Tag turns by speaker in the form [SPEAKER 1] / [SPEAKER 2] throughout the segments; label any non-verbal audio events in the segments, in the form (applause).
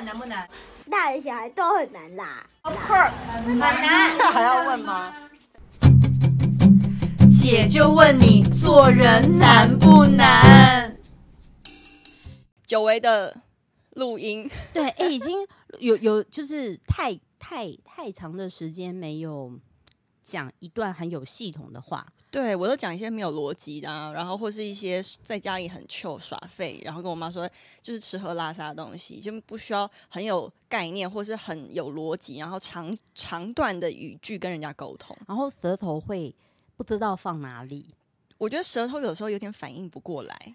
[SPEAKER 1] 们难不难？
[SPEAKER 2] 大人小孩都很难啦。
[SPEAKER 1] Of course，很难。
[SPEAKER 3] 这还要问吗？
[SPEAKER 4] 姐就问你，做人难不难？
[SPEAKER 3] 久违的录音，
[SPEAKER 4] 对，哎，已经有有就是太太太长的时间没有讲一段很有系统的话。
[SPEAKER 3] 对，我都讲一些没有逻辑的，啊，然后或是一些在家里很糗耍废，然后跟我妈说就是吃喝拉撒的东西，就不需要很有概念或是很有逻辑，然后长长段的语句跟人家沟通，
[SPEAKER 4] 然后舌头会不知道放哪里。
[SPEAKER 3] 我觉得舌头有时候有点反应不过来，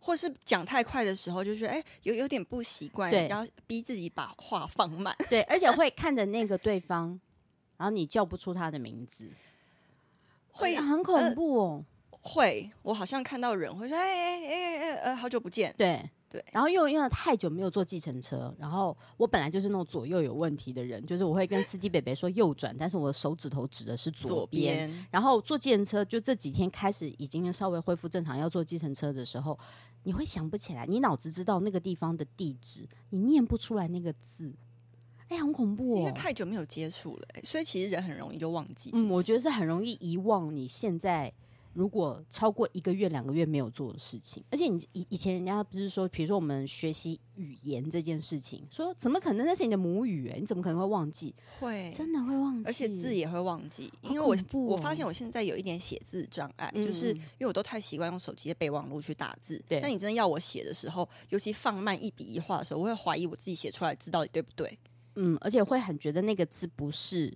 [SPEAKER 3] 或是讲太快的时候，就觉得哎，有有点不习惯，
[SPEAKER 4] 然
[SPEAKER 3] 后逼自己把话放慢。
[SPEAKER 4] 对，而且会看着那个对方，然后你叫不出他的名字。会很恐怖哦，
[SPEAKER 3] 呃、会，我好像看到人会说，哎哎哎哎呃，好久不见，
[SPEAKER 4] 对
[SPEAKER 3] 对，
[SPEAKER 4] 然后因为因为太久没有坐计程车，然后我本来就是那种左右有问题的人，就是我会跟司机北北说右转，但是我的手指头指的是左边，左边，然后坐计程车就这几天开始已经稍微恢复正常，要坐计程车的时候，你会想不起来，你脑子知道那个地方的地址，你念不出来那个字。哎、欸，很恐怖哦！
[SPEAKER 3] 因为太久没有接触了，所以其实人很容易就忘记。
[SPEAKER 4] 嗯，我觉得是很容易遗忘你现在如果超过一个月、两个月没有做的事情。而且你以以前人家不是说，比如说我们学习语言这件事情，说怎么可能那是你的母语？哎，你怎么可能会忘记？
[SPEAKER 3] 会
[SPEAKER 4] 真的会忘记，
[SPEAKER 3] 而且字也会忘记。因为我、哦、我发现我现在有一点写字障碍，嗯、就是因为我都太习惯用手机的备忘录去打字。对，但你真的要我写的时候，尤其放慢一笔一画的时候，我会怀疑我自己写出来字到底对不对。
[SPEAKER 4] 嗯，而且会很觉得那个字不是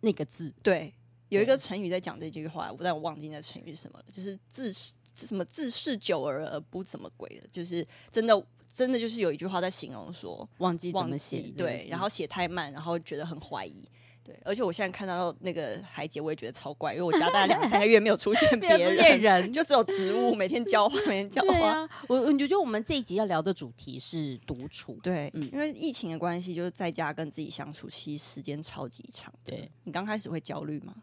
[SPEAKER 4] 那个字。
[SPEAKER 3] 对，有一个成语在讲这句话，但我忘记那成语是什么了，就是字是什么自视久而而不怎么鬼的，就是真的真的就是有一句话在形容说
[SPEAKER 4] 忘记怎么写，
[SPEAKER 3] 对，然后写太慢，然后觉得很怀疑。对，而且我现在看到那个海姐，我也觉得超怪，因为我家大概两三个月没有出现 (laughs) 别人，人就只有植物每天浇花，每天浇花。
[SPEAKER 4] 我我觉得我们这一集要聊的主题是独处。
[SPEAKER 3] 对，嗯，因为疫情的关系，就是在家跟自己相处，其实时间超级长。对，你刚开始会焦虑吗？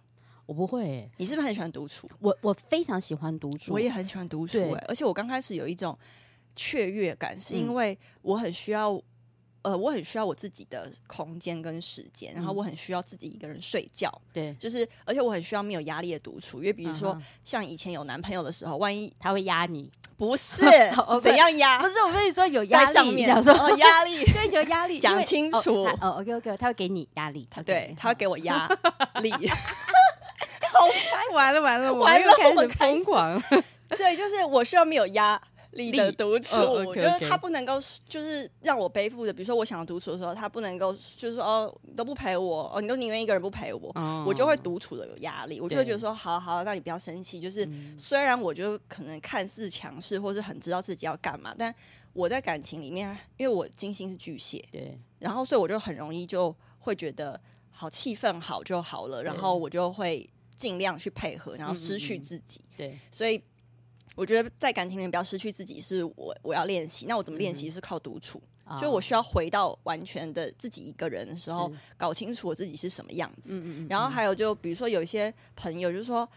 [SPEAKER 4] 我不会、欸。
[SPEAKER 3] 你是不是很喜欢独处？
[SPEAKER 4] 我我非常喜欢独处，
[SPEAKER 3] 我也很喜欢独处、欸。而且我刚开始有一种雀跃感，是因为我很需要。呃，我很需要我自己的空间跟时间，然后我很需要自己一个人睡觉。对，就是，而且我很需要没有压力的独处，因为比如说、嗯、像以前有男朋友的时候，万一
[SPEAKER 4] 他会压你，
[SPEAKER 3] 不是 (laughs) 怎样压？
[SPEAKER 4] 不是我跟你说有压力，在
[SPEAKER 3] 上面想说哦压力，(laughs)
[SPEAKER 4] 对，有压力，
[SPEAKER 3] 讲清楚。
[SPEAKER 4] 哦，哦，OK OK，他会给你压力，他
[SPEAKER 3] 对，他会给我压力。(laughs)
[SPEAKER 4] 好烦，完了完了，
[SPEAKER 3] 完了，
[SPEAKER 4] 我们开始疯狂。
[SPEAKER 3] 对，就是我需要没有压。力的独处，哦、okay, okay 就是他不能够，就是让我背负的。比如说，我想要独处的时候，他不能够，就是说，哦，你都不陪我，哦，你都宁愿一个人不陪我，哦、我就会独处的有压力。我就会觉得说，好好，那你不要生气。就是、嗯、虽然我就可能看似强势，或是很知道自己要干嘛，但我在感情里面，因为我金星是巨蟹，对，然后所以我就很容易就会觉得，好气氛好就好了，然后我就会尽量去配合，然后失去自己。嗯嗯对，所以。我觉得在感情里面不要失去自己，是我我要练习。那我怎么练习？是靠独处，嗯、就我需要回到完全的自己一个人的时候，搞清楚我自己是什么样子。嗯嗯嗯，然后还有就比如说有一些朋友就是说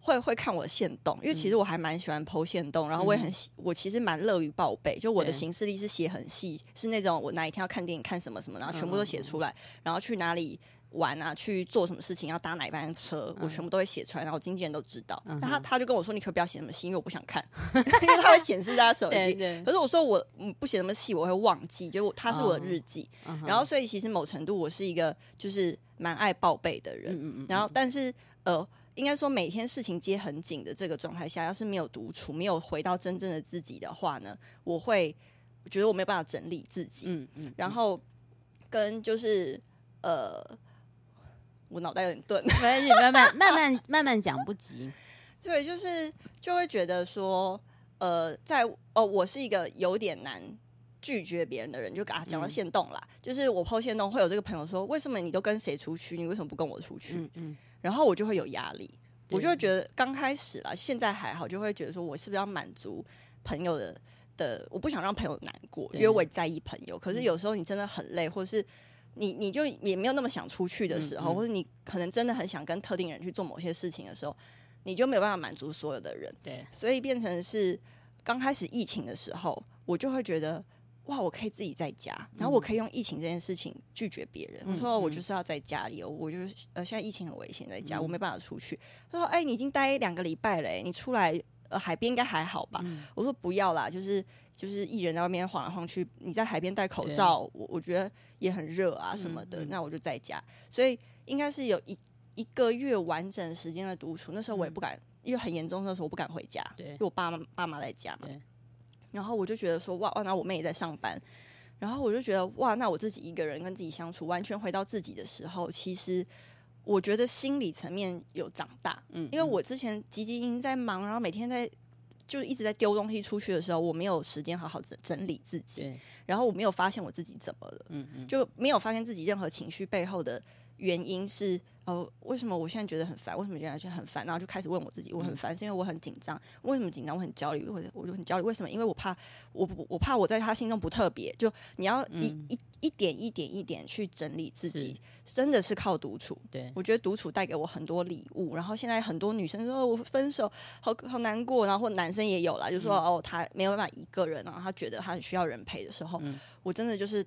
[SPEAKER 3] 会会看我的限动，因为其实我还蛮喜欢 po 限动，然后我也很喜，我其实蛮乐于报备。就我的行事历是写很细，是那种我哪一天要看电影看什么什么，然后全部都写出来，然后去哪里。玩啊，去做什么事情，要搭哪一班车，我全部都会写出来，然后经纪人都知道。那、嗯、他他就跟我说：“你可不要写那么细，因为我不想看，(laughs) 因为他会显示在他手机。”可是我说我不写那么细，我会忘记，就他是我的日记。哦、然后所以其实某程度我是一个就是蛮爱报备的人。嗯嗯嗯，然后但是呃，应该说每天事情接很紧的这个状态下，要是没有独处，没有回到真正的自己的话呢，我会我觉得我没有办法整理自己。嗯嗯，嗯，然后跟就是呃。我脑袋有点钝，
[SPEAKER 4] 没关系，慢慢慢慢慢慢讲，不急。(laughs)
[SPEAKER 3] 对，就是就会觉得说，呃，在哦，我是一个有点难拒绝别人的人，就给他讲到限动啦。嗯、就是我 po 限动，会有这个朋友说，为什么你都跟谁出去，你为什么不跟我出去？嗯嗯。然后我就会有压力，我就会觉得刚开始啦，现在还好，就会觉得说我是不是要满足朋友的的，我不想让朋友难过，因为我也在意朋友。可是有时候你真的很累，或者是。你你就也没有那么想出去的时候，嗯嗯、或者你可能真的很想跟特定人去做某些事情的时候，你就没有办法满足所有的人。对，所以变成是刚开始疫情的时候，我就会觉得哇，我可以自己在家，然后我可以用疫情这件事情拒绝别人。嗯、我说我就是要在家里，我就是呃，现在疫情很危险，在家、嗯、我没办法出去。他说，哎、欸，你已经待两个礼拜了，你出来呃海边应该还好吧？嗯、我说不要啦，就是就是艺人在外面晃来晃去，你在海边戴口罩，我我觉得也很热啊什么的，嗯、那我就在家。所以应该是有一一个月完整时间的独处。那时候我也不敢，嗯、因为很严重的时候我不敢回家，对，因为我爸妈爸妈在家嘛。然后我就觉得说哇哇，那我妹也在上班，然后我就觉得哇，那我自己一个人跟自己相处，完全回到自己的时候，其实我觉得心理层面有长大，嗯，因为我之前汲汲营营在忙，然后每天在就一直在丢东西出去的时候，我没有时间好好整整理自己，然后我没有发现我自己怎么了，嗯嗯，就没有发现自己任何情绪背后的。原因是呃，为什么我现在觉得很烦？为什么觉得很烦？然后就开始问我自己，我很烦，是因为我很紧张。为什么紧张？我很焦虑，或者我就很焦虑。为什么？因为我怕我我怕我在他心中不特别。就你要一、嗯、一一点一点一点去整理自己，真的是靠独处。对，我觉得独处带给我很多礼物。然后现在很多女生说我分手好好难过，然后或男生也有啦，就说、嗯、哦他没有办法一个人，然后他觉得他很需要人陪的时候，嗯、我真的就是。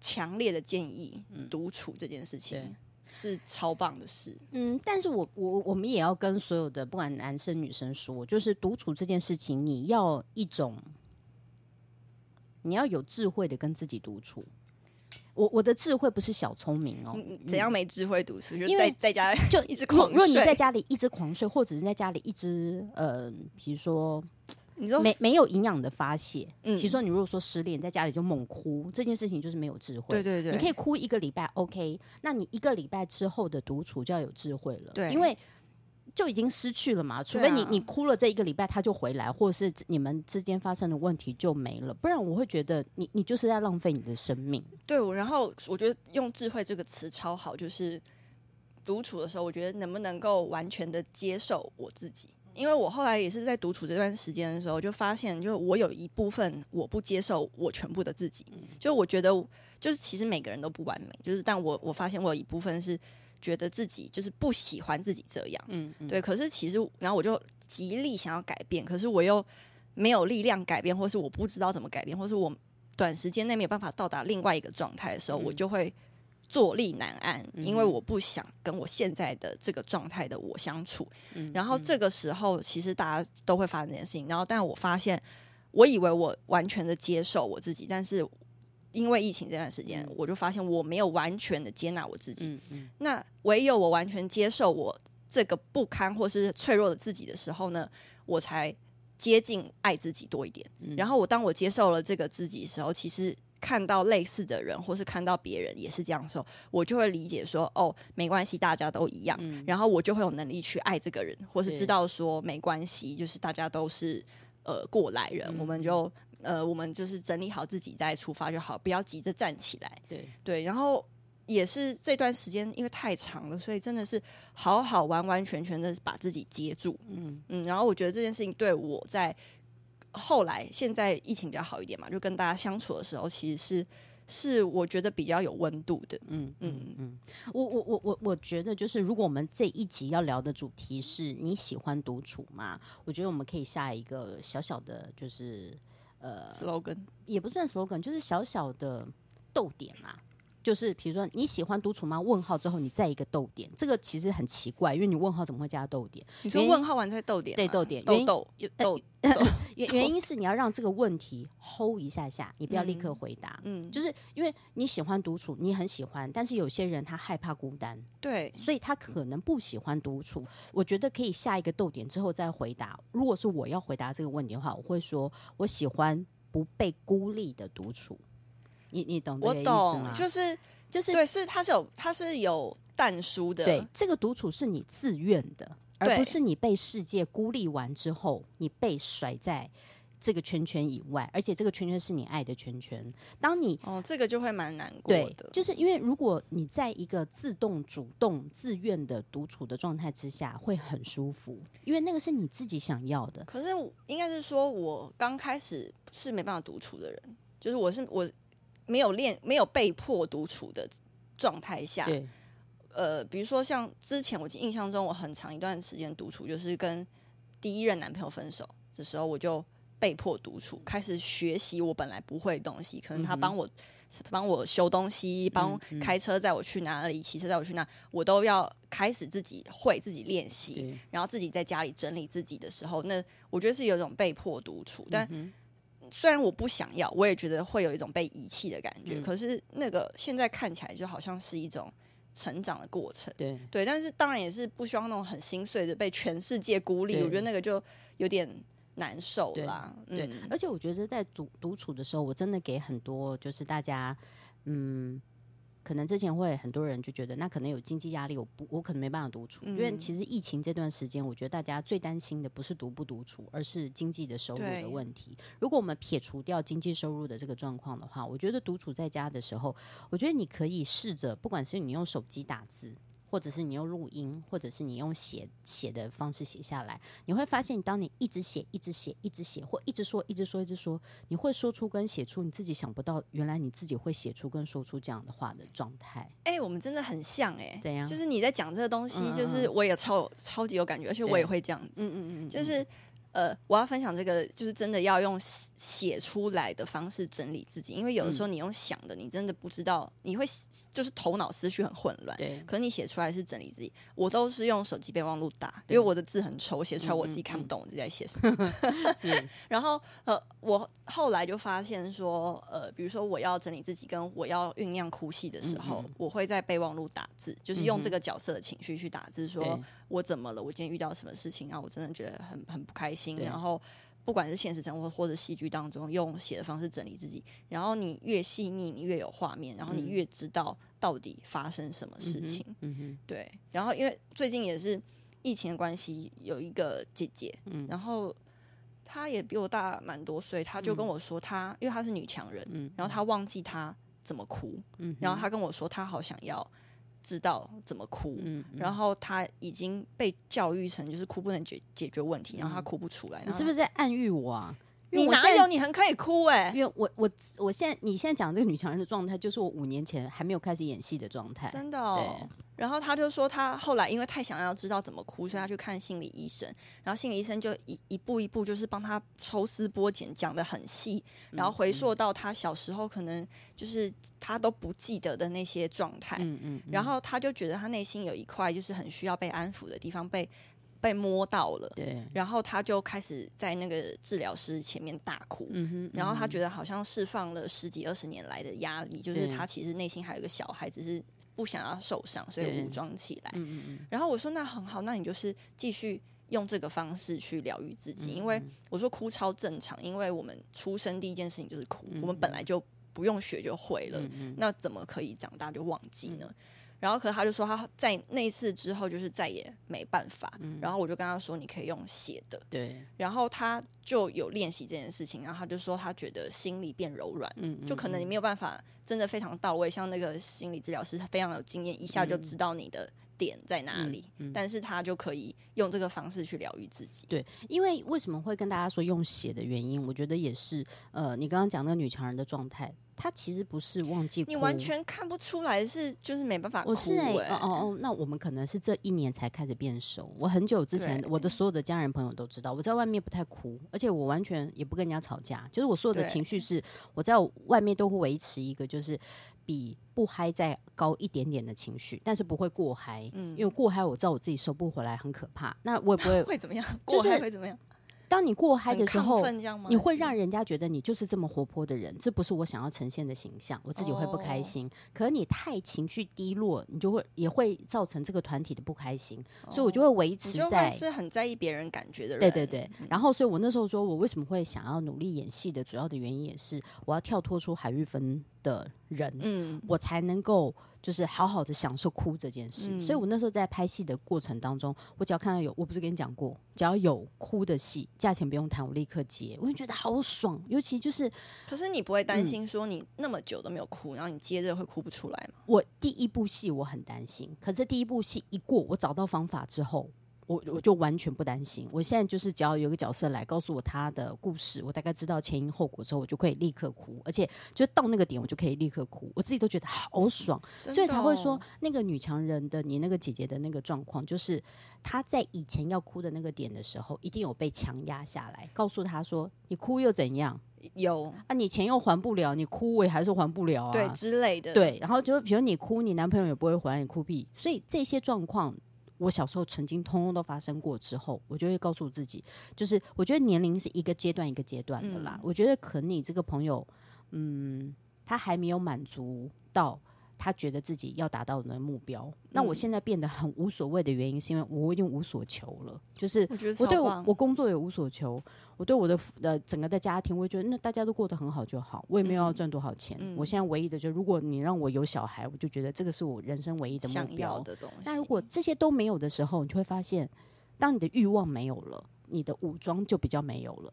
[SPEAKER 3] 强烈的建议，独处这件事情是超棒的事。
[SPEAKER 4] 嗯，但是我我我们也要跟所有的不管男生女生说，就是独处这件事情，你要一种，你要有智慧的跟自己独处。我我的智慧不是小聪明哦，
[SPEAKER 3] 怎样没智慧独处？因为
[SPEAKER 4] 就在
[SPEAKER 3] 在家
[SPEAKER 4] 就
[SPEAKER 3] 一直狂睡。
[SPEAKER 4] 如果你在家里一直狂睡，或者是在家里一直呃，比如说。你说没没有营养的发泄，嗯，比如说你如果说失恋，在家里就猛哭，这件事情就是没有智慧。对对对，你可以哭一个礼拜，OK，那你一个礼拜之后的独处就要有智慧了，对，因为就已经失去了嘛，除非你你哭了这一个礼拜他就回来，或者是你们之间发生的问题就没了，不然我会觉得你你就是在浪费你的生命。
[SPEAKER 3] 对，然后我觉得用智慧这个词超好，就是独处的时候，我觉得能不能够完全的接受我自己。因为我后来也是在独处这段时间的时候，就发现，就我有一部分我不接受我全部的自己，就我觉得，就是其实每个人都不完美，就是但我我发现我有一部分是觉得自己就是不喜欢自己这样，嗯，嗯，对。可是其实，然后我就极力想要改变，可是我又没有力量改变，或是我不知道怎么改变，或是我短时间内没有办法到达另外一个状态的时候，我就会。坐立难安，因为我不想跟我现在的这个状态的我相处。嗯、然后这个时候，其实大家都会发生这件事情。然后，但我发现，我以为我完全的接受我自己，但是因为疫情这段时间，嗯、我就发现我没有完全的接纳我自己。嗯嗯、那唯有我完全接受我这个不堪或是脆弱的自己的时候呢，我才接近爱自己多一点。嗯、然后，我当我接受了这个自己的时候，其实。看到类似的人，或是看到别人也是这样的时候，我就会理解说，哦，没关系，大家都一样。嗯、然后我就会有能力去爱这个人，或是知道说没关系，就是大家都是呃过来人，嗯、我们就呃我们就是整理好自己再出发就好，不要急着站起来。对对，然后也是这段时间因为太长了，所以真的是好好完完全全的把自己接住。嗯嗯，然后我觉得这件事情对我在。后来，现在疫情比较好一点嘛，就跟大家相处的时候，其实是是我觉得比较有温度的。嗯嗯嗯，
[SPEAKER 4] 我我我我我觉得，就是如果我们这一集要聊的主题是你喜欢独处吗？我觉得我们可以下一个小小的，就是呃
[SPEAKER 3] ，slogan
[SPEAKER 4] 也不算 slogan，就是小小的逗点嘛。就是比如说你喜欢独处吗？问号之后你再一个逗点，这个其实很奇怪，因为你问号怎么会加逗点？
[SPEAKER 3] 你说问号完再逗点？
[SPEAKER 4] 对，逗点。
[SPEAKER 3] 逗逗逗。(laughs)
[SPEAKER 4] 原原 (laughs) 因是你要让这个问题 hold 一下下，你不要立刻回答。嗯，就是因为你喜欢独处，你很喜欢，但是有些人他害怕孤单，
[SPEAKER 3] 对，
[SPEAKER 4] 所以他可能不喜欢独处。我觉得可以下一个逗点之后再回答。如果是我要回答这个问题的话，我会说我喜欢不被孤立的独处。你你懂？
[SPEAKER 3] 我懂，就是就是对，是它是有它是有淡书的。
[SPEAKER 4] 对，这个独处是你自愿的，而不是你被世界孤立完之后，你被甩在这个圈圈以外，而且这个圈圈是你爱的圈圈。当你
[SPEAKER 3] 哦，这个就会蛮难过的。
[SPEAKER 4] 对，就是因为如果你在一个自动、主动、自愿的独处的状态之下，会很舒服，因为那个是你自己想要的。
[SPEAKER 3] 可是应该是说，我刚开始是没办法独处的人，就是我是我。没有练，没有被迫独处的状态下，对呃，比如说像之前我印象中，我很长一段时间独处，就是跟第一任男朋友分手的时候，我就被迫独处，开始学习我本来不会的东西。可能他帮我帮、嗯、我修东西，帮开车载我去哪里，骑车载我去哪，我都要开始自己会自己练习，然后自己在家里整理自己的时候，那我觉得是有一种被迫独处。但虽然我不想要，我也觉得会有一种被遗弃的感觉。嗯、可是那个现在看起来就好像是一种成长的过程。对对，但是当然也是不希望那种很心碎的被全世界孤立。我觉得那个就有点。难受啦，对，而且我觉得在独独处的时候，我真的给很多就是大家，嗯，可能之前会很多人就觉得那可能有经济压力，我不我可能没办法独处，嗯、因为其实疫情这段时间，我觉得大家最担心的不是独不独处，而是经济的收入的问题。如果我们撇除掉经济收入的这个状况的话，我觉得独处在家的时候，我觉得你可以试着，不管是你用手机打字。或者是你用录音，或者是你用写写的方式写下来，你会发现，当你一直写、一直写、一直写，或一直说、一直说、一直说，你会说出跟写出你自己想不到，原来你自己会写出跟说出这样的话的状态。哎、欸，我们真的很像哎、欸，怎样？就是你在讲这个东西，就是我也超、超级有感觉，而且我也会这样子。嗯嗯嗯，就是。呃，我要分享这个，就是真的要用写出来的方式整理自己，因为有的时候你用想的，你真的不知道，你会就是头脑思绪很混乱。对，可是你写出来是整理自己。我都是用手机备忘录打，因为我的字很丑，写出来我自己看不懂我自己在写什么。(laughs) (laughs) 然后呃，我后来就发现说，呃，比如说我要整理自己，跟我要酝酿哭戏的时候，我会在备忘录打字，就是用这个角色的情绪去打字，说我怎么了，我今天遇到什么事情，啊我真的觉得很很不开心。对然后，不管是现实生活或者戏剧当中，用写的方式整理自己。然后你越细腻，你越有画面，然后你越知道到底发生什么事情。嗯哼，对。然后因为最近也是疫情的关系，有一个姐姐，嗯、然后她也比我大蛮多岁，她就跟我说她，她、嗯、因为她是女强人，嗯、然后她忘记她怎么哭，嗯、然后她跟我说她好想要。知道怎么哭，嗯嗯、然后他已经被教育成就是哭不能解解决问题，嗯、然后他哭不出来。你是不是在暗喻我啊？你哪有？你很可以哭哎、欸！因为我我我现在你现在讲这个女强人的状态，就是我五年前还没有开始演戏的状态。真的哦。对。然后他就说，他后来因为太想要知道怎么哭，所以他去看心理医生。然后心理医生就一一步一步就是帮他抽丝剥茧，讲的很细，然后回溯到他小时候可能就是他都不记得的那些状态。嗯嗯。然后他就觉得他内心有一块就是很需要被安抚的地方被。被摸到了，对，然后他就开始在那个治疗师前面大哭，嗯哼，然后他觉得好像释放了十几二十年来的压力，就是他其实内心还有一个小孩，只是不想要受伤，所以武装起来。嗯嗯，然后我说那很好，那你就是继续用这个方式去疗愈自己，因为我说哭超正常，因为我们出生第一件事情就是哭，我们本来就不用学就会了，那怎么可以长大就忘记呢？然后，可是他就说他在那一次之后就是再也没办法。嗯、然后我就跟他说：“你可以用写的。”对。然后他就有练习这件事情，然后他就说他觉得心里变柔软。嗯，嗯，嗯。就可能你没有办法真的非常到位，像那个心理治疗师，他非常有经验，一下就知道你的点在哪里。嗯。嗯，但是他就可以用这个方式去疗愈自己。对，因为为什么会跟大家说用血的原因，我觉得也是呃，你刚刚讲那个女强人的状态。她其实不是忘记哭，你完全看不出来是就是没办法哭。我是哎、欸，哦哦哦，那我们可能是这一年才开始变熟。我很久之前，我的所有的家人朋友都知道，我在外面不太哭，而且我完全也不跟人家吵架。就是我所有的情绪是，我在外面都会维持一个就是比不嗨再高一点点的情绪，但是不会过嗨。嗯，因为过嗨我知道我自己收不回来，很可怕。那我也不会 (laughs) 会怎么样？过嗨会怎么样？当你过嗨的时候，你会让人家觉得你就是这么活泼的人，这不是我想要呈现的形象，我自己会不开心。Oh. 可你太情绪低落，你就会也会造成这个团体的不开心，oh. 所以我就会维持在是很在意别人感觉的人。对对对，嗯、然后所以我那时候说我为什么会想要努力演戏的主要的原因，也是我要跳脱出海玉芬的人，嗯，我才能够。就是好好的享受哭这件事，嗯、所以我那时候在拍戏的过程当中，我只要看到有，我不是跟你讲过，只要有哭的戏，价钱不用谈，我立刻接，我就觉得好爽。尤其就是，可是你不会担心说你那么久都没有哭，嗯、然后你接着会哭不出来吗？我第一部戏我很担心，可是第一部戏一过，我找到方法之后，
[SPEAKER 4] 我我就完全不担心。我现在就是只要有个角色来告诉我他的故事，我大概知道前因后果之后，我就可以立刻哭，而且就到那个点，我就可以立刻哭。我自己都觉得好爽，哦、所以才会说那个女强人的你那个姐姐的那个状况，就是她在以前要哭的那个点的时候，一定有被强压下来，告诉她说：“你哭又怎样？
[SPEAKER 3] 有
[SPEAKER 4] 啊，你钱又还不了，你哭我也还是还不了啊，
[SPEAKER 3] 对之类的。
[SPEAKER 4] 对，然后就比如你哭，你男朋友也不会还，你哭屁。所以这些状况。”我小时候曾经通通都发生过之后，我就会告诉自己，就是我觉得年龄是一个阶段一个阶段的啦。嗯、我觉得可能你这个朋友，嗯，他还没有满足到。他觉得自己要达到的目标，那我现在变得很无所谓的原因，是因为我已经无所求了。就是我对我我工作也无所求，我对我的呃整个的家庭，我也觉得那大家都过得很好就好。我也没有要赚多少钱。我现在唯一的就是，如果你让我有小孩，我就觉得这个是我人生唯一的目标
[SPEAKER 3] 的东西。
[SPEAKER 4] 那如果这些都没有的时候，你就会发现，当你的欲望没有了，你的武装就比较没有了。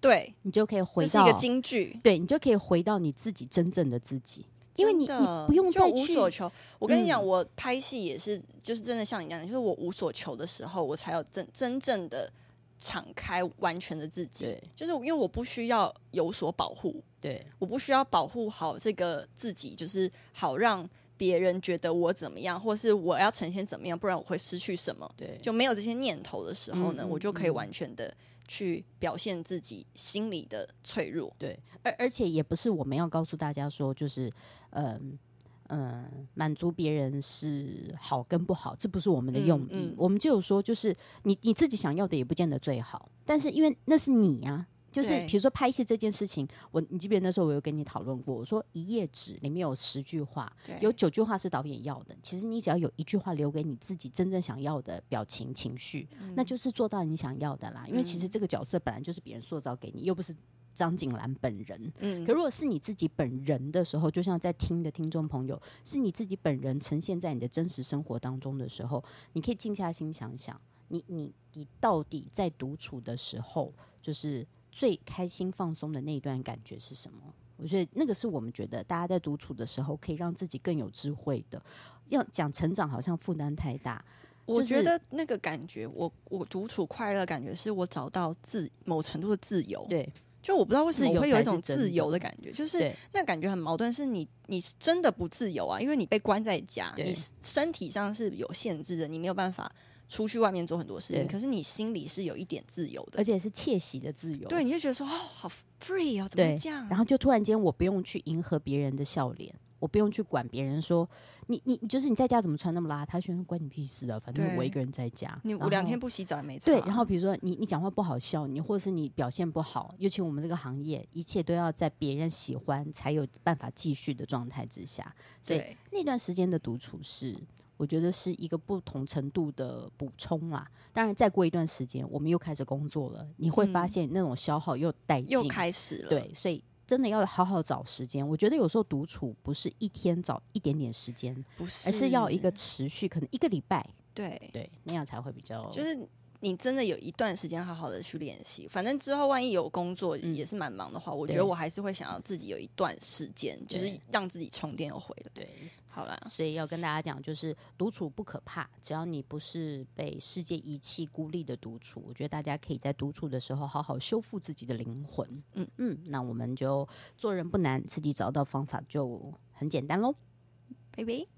[SPEAKER 3] 对，
[SPEAKER 4] 你就可以回到
[SPEAKER 3] 一个金句，
[SPEAKER 4] 对你就可以回到你自己真正的自己。因为你你不用再
[SPEAKER 3] 无所求，我跟你讲，我拍戏也是，就是真的像你这样，就是我无所求的时候，我才有真真正的敞开完全的自己。就是因为我不需要有所保护，
[SPEAKER 4] 对，
[SPEAKER 3] 我不需要保护好这个自己，就是好让别人觉得我怎么样，或是我要呈现怎么样，不然我会失去什么。对，就没有这些念头的时候呢，我就可以完全的。去表现自己心里的脆弱，
[SPEAKER 4] 对，而而且也不是我们要告诉大家说，就是，嗯嗯，满足别人是好跟不好，这不是我们的用意。嗯嗯、我们就有说，就是你你自己想要的也不见得最好，但是因为那是你呀、啊。就是比如说拍戏这件事情，我你记不记得那时候我有跟你讨论过，我说一页纸里面有十句话，有九句话是导演要的。其实你只要有一句话留给你自己真正想要的表情情绪，嗯、那就是做到你想要的啦。因为其实这个角色本来就是别人塑造给你，又不是张景兰本人。嗯，可如果是你自己本人的时候，就像在听的听众朋友，是你自己本人呈现在你的真实生活当中的时候，你可以静下心想想，你你你到底在独处的时候，就是。最开心放松的那一段感觉是什么？我觉得那个是我们觉得大家在独处的时候可以让自己更有智慧的。要讲成长好像负担太大，
[SPEAKER 3] 我觉得那个感觉，我我独处快乐感觉是我找到自某程度的自由。
[SPEAKER 4] 对，
[SPEAKER 3] 就我不知道为什么我会有一种自由的感觉，就是那感觉很矛盾，是你你真的不自由啊，因为你被关在家，你身体上是有限制的，你没有办法。出去外面做很多事情，可是你心里是有一点自由的，
[SPEAKER 4] 而且是窃喜的自由。
[SPEAKER 3] 对，你就觉得说哦，好 free 哦，怎么会这样？
[SPEAKER 4] 然后就突然间，我不用去迎合别人的笑脸，我不用去管别人说你你就是你在家怎么穿那么邋遢，说关你屁事啊！反正我一个人在家，
[SPEAKER 3] 你我两天不洗澡也没错。
[SPEAKER 4] 对，然后比如说你你讲话不好笑，你或者是你表现不好，尤其我们这个行业，一切都要在别人喜欢才有办法继续的状态之下，所以那段时间的独处是。我觉得是一个不同程度的补充啦。当然，再过一段时间，我们又开始工作了，你会发现那种消耗又带劲，
[SPEAKER 3] 又开始了。
[SPEAKER 4] 对，所以真的要好好找时间。我觉得有时候独处不是一天找一点点时间，
[SPEAKER 3] 不是，
[SPEAKER 4] 而是要一个持续，可能一个礼拜。
[SPEAKER 3] 对
[SPEAKER 4] 对，那样才会比较
[SPEAKER 3] 就是。你真的有一段时间好好的去练习，反正之后万一有工作也是蛮忙的话，嗯、我觉得我还是会想要自己有一段时间，就是让自己充电又回来。
[SPEAKER 4] 对，
[SPEAKER 3] 好啦，
[SPEAKER 4] 所以要跟大家讲，就是独处不可怕，只要你不是被世界遗弃、孤立的独处，我觉得大家可以在独处的时候好好修复自己的灵魂。嗯嗯，那我们就做人不难，自己找到方法就很简单喽，
[SPEAKER 3] 拜拜。